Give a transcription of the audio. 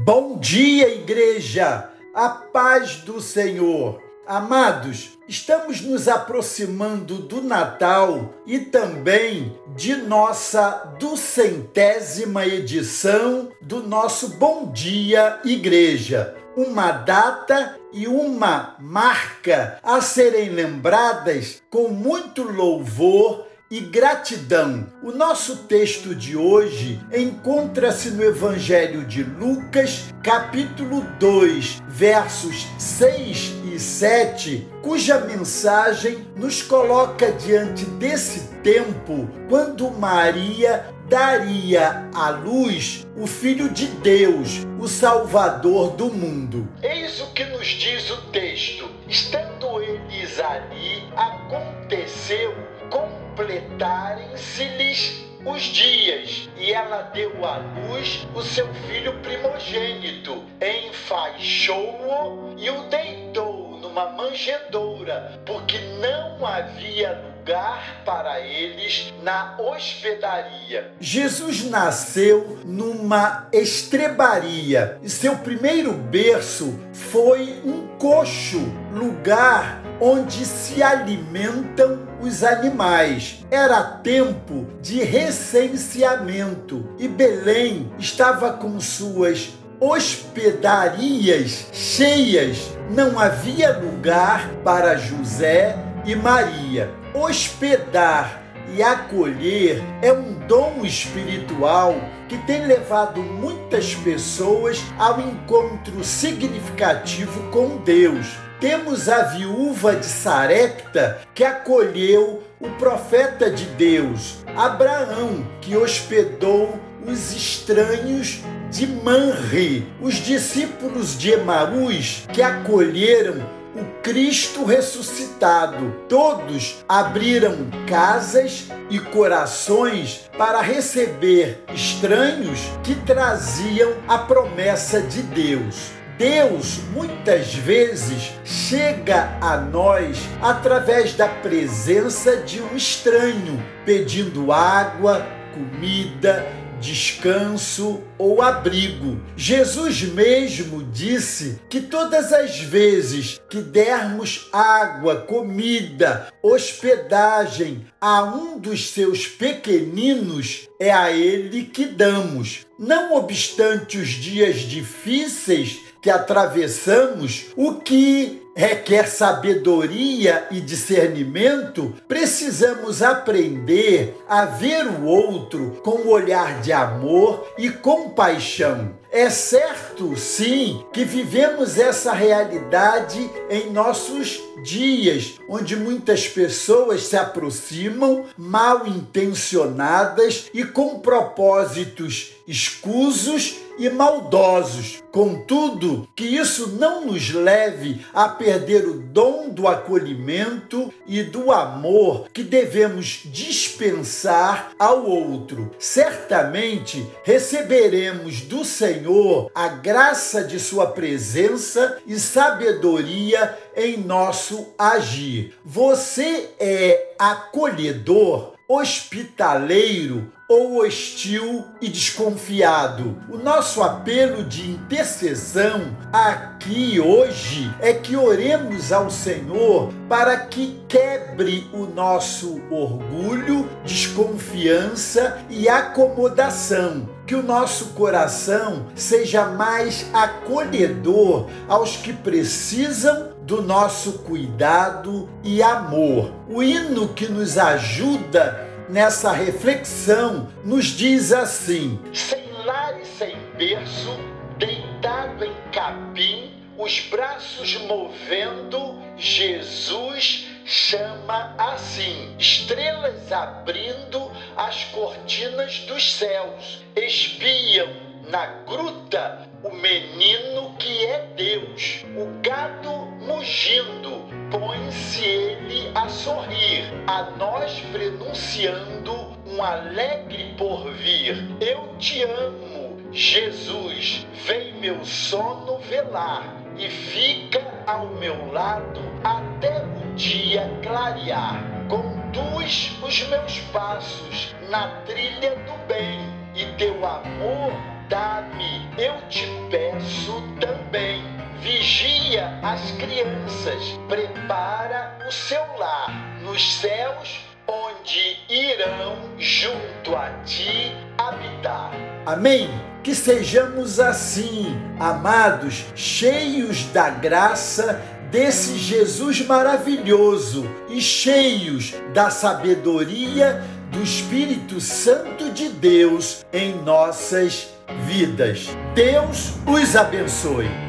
Bom dia, igreja! A paz do Senhor. Amados, estamos nos aproximando do Natal e também de nossa duzentésima edição do nosso Bom Dia Igreja. Uma data e uma marca a serem lembradas com muito louvor e gratidão. O nosso texto de hoje encontra-se no Evangelho de Lucas, capítulo 2, versos 6 e 7, cuja mensagem nos coloca diante desse tempo quando Maria daria à luz o Filho de Deus, o Salvador do mundo. Eis o que nos diz o texto. Estando eles ali, aconteceu completarem-se-lhes os dias, e ela deu à luz o seu filho primogênito, enfaixou-o e o deitou numa manjedoura, porque não havia lugar para eles na hospedaria. Jesus nasceu numa estrebaria e seu primeiro berço foi um coxo, lugar onde se alimentam os animais. Era tempo de recenseamento e Belém estava com suas hospedarias cheias. Não havia lugar para José e Maria. Hospedar e acolher é um dom espiritual que tem levado muitas pessoas ao encontro significativo com Deus temos a viúva de Sarepta que acolheu o profeta de Deus, Abraão, que hospedou os estranhos de Manre, os discípulos de Emaús que acolheram o Cristo ressuscitado. Todos abriram casas e corações para receber estranhos que traziam a promessa de Deus. Deus muitas vezes chega a nós através da presença de um estranho, pedindo água, comida, descanso ou abrigo. Jesus mesmo disse que todas as vezes que dermos água, comida, hospedagem a um dos seus pequeninos, é a ele que damos. Não obstante os dias difíceis que atravessamos, o que requer sabedoria e discernimento, precisamos aprender a ver o outro com um olhar de amor e compaixão. É certo, sim, que vivemos essa realidade em nossos dias, onde muitas pessoas se aproximam mal intencionadas e com propósitos escusos e maldosos. Contudo, que isso não nos leve a perder o dom do acolhimento e do amor que devemos dispensar ao outro. Certamente receberemos do Senhor a graça de Sua presença e sabedoria em nosso agir. Você é acolhedor, hospitaleiro ou hostil e desconfiado. O nosso apelo de intercessão aqui hoje é que oremos ao Senhor para que quebre o nosso orgulho, desconfiança e acomodação. Que o nosso coração seja mais acolhedor aos que precisam do nosso cuidado e amor. O hino que nos ajuda nessa reflexão, nos diz assim: Sem lar e sem berço, deitado em capim, os braços movendo, Jesus chama assim: estrelas abrindo as cortinas dos céus, espiam na gruta o menino que é Deus, o gado mugindo, põe-se ele a sorrir, a nós prenunciando um alegre porvir. Eu te amo, Jesus, vem meu sono velar e fica ao meu lado até o dia clarear. Conduz os meus passos na trilha do bem e teu amor dá-me, eu te peço também. Vigia as crianças, prepara o seu lar nos céus, onde irão junto a ti habitar. Amém? Que sejamos assim, amados, cheios da graça desse Jesus maravilhoso e cheios da sabedoria do Espírito Santo de Deus em nossas vidas. Deus os abençoe.